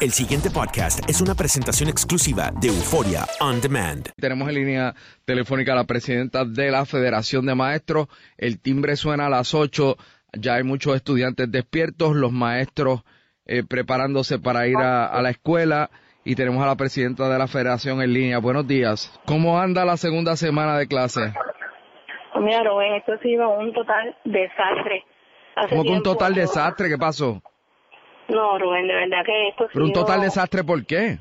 El siguiente podcast es una presentación exclusiva de Euforia On Demand. Tenemos en línea telefónica a la presidenta de la Federación de Maestros. El timbre suena a las 8. Ya hay muchos estudiantes despiertos, los maestros eh, preparándose para ir a, a la escuela. Y tenemos a la presidenta de la Federación en línea. Buenos días. ¿Cómo anda la segunda semana de clase? Mira, Rubén, esto ha sido un total desastre. Hace ¿Cómo que un tiempo- total desastre? ¿Qué pasó? No, Rubén, de verdad que esto Pero un total desastre, ¿por qué?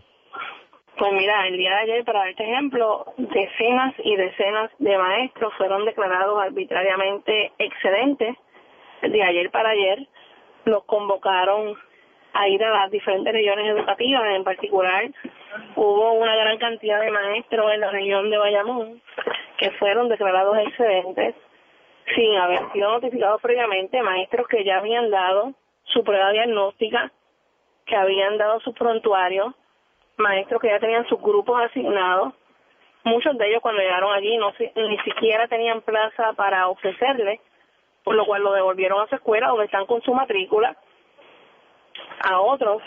Pues mira, el día de ayer, para darte ejemplo, decenas y decenas de maestros fueron declarados arbitrariamente excedentes. De ayer para ayer los convocaron a ir a las diferentes regiones educativas, en particular hubo una gran cantidad de maestros en la región de Bayamón que fueron declarados excedentes sin haber sido notificados previamente, maestros que ya habían dado su prueba diagnóstica, que habían dado sus prontuarios, maestros que ya tenían sus grupos asignados. Muchos de ellos cuando llegaron allí no ni siquiera tenían plaza para ofrecerle, por lo cual lo devolvieron a su escuela donde están con su matrícula. A otros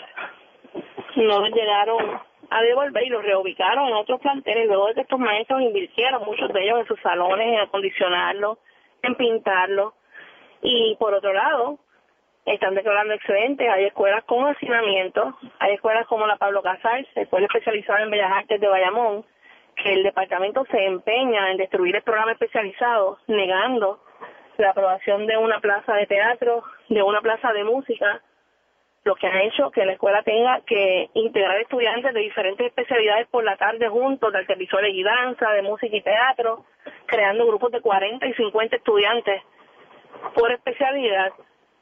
no los llegaron a devolver y los reubicaron en otros planteles luego de que estos maestros invirtieron muchos de ellos en sus salones en acondicionarlos, en pintarlos. Y por otro lado, están declarando excedentes. Hay escuelas con hacinamiento, hay escuelas como la Pablo Casals, escuela especializada en Bellas Artes de Bayamón, que el departamento se empeña en destruir el programa especializado, negando la aprobación de una plaza de teatro, de una plaza de música, lo que ha hecho que la escuela tenga que integrar estudiantes de diferentes especialidades por la tarde juntos, de arte visuales y danza, de música y teatro, creando grupos de 40 y 50 estudiantes por especialidad.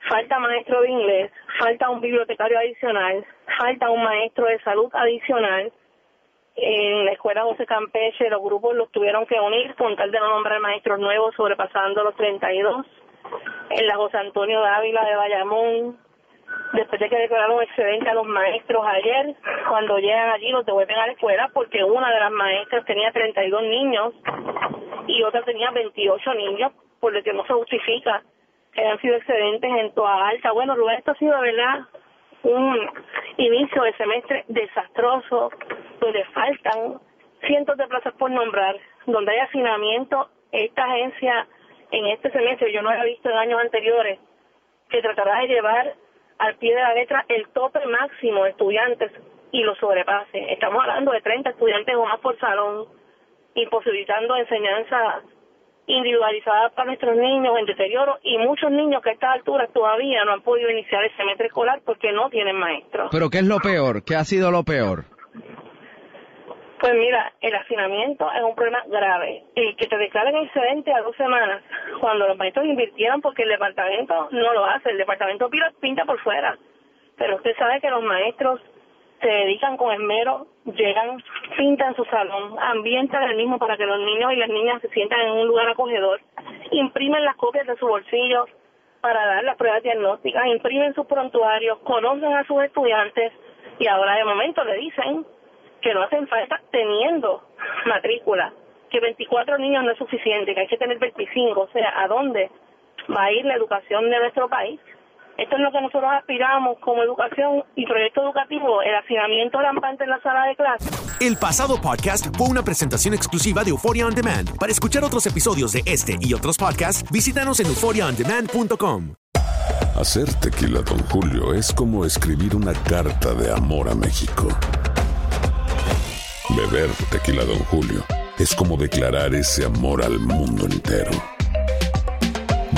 Falta maestro de inglés, falta un bibliotecario adicional, falta un maestro de salud adicional. En la escuela José Campeche los grupos los tuvieron que unir con tal de no nombrar maestros nuevos sobrepasando los 32. En la José Antonio Dávila de Bayamón, después de que declararon excedente a los maestros ayer, cuando llegan allí los devuelven a la escuela porque una de las maestras tenía 32 niños y otra tenía 28 niños, por lo que no se justifica que hayan sido excedentes en toda alta. Bueno, Rubén, esto ha sido, de ¿verdad?, un inicio de semestre desastroso, donde faltan cientos de plazas por nombrar, donde hay hacinamiento. Esta agencia en este semestre, yo no había visto en años anteriores, que tratará de llevar al pie de la letra el tope máximo de estudiantes y lo sobrepase. Estamos hablando de 30 estudiantes o más por salón, imposibilitando enseñanza individualizada para nuestros niños en deterioro y muchos niños que a estas alturas todavía no han podido iniciar el semestre escolar porque no tienen maestros. ¿Pero qué es lo peor? ¿Qué ha sido lo peor? Pues mira, el hacinamiento es un problema grave. El que te declaren excedente a dos semanas, cuando los maestros invirtieron porque el departamento no lo hace, el departamento pinta por fuera, pero usted sabe que los maestros se dedican con esmero, llegan, pintan su salón, ambientan el mismo para que los niños y las niñas se sientan en un lugar acogedor, imprimen las copias de su bolsillo para dar las pruebas diagnósticas, imprimen sus prontuarios, conocen a sus estudiantes y ahora de momento le dicen que no hacen falta teniendo matrícula, que 24 niños no es suficiente, que hay que tener 25, o sea, ¿a dónde va a ir la educación de nuestro país? Esto es lo que nosotros aspiramos como educación y proyecto educativo, el hacinamiento rampante en la sala de clase. El pasado podcast fue una presentación exclusiva de Euphoria On Demand. Para escuchar otros episodios de este y otros podcasts, visítanos en euphoriaondemand.com. Hacer tequila, Don Julio, es como escribir una carta de amor a México. Beber tequila, Don Julio, es como declarar ese amor al mundo entero.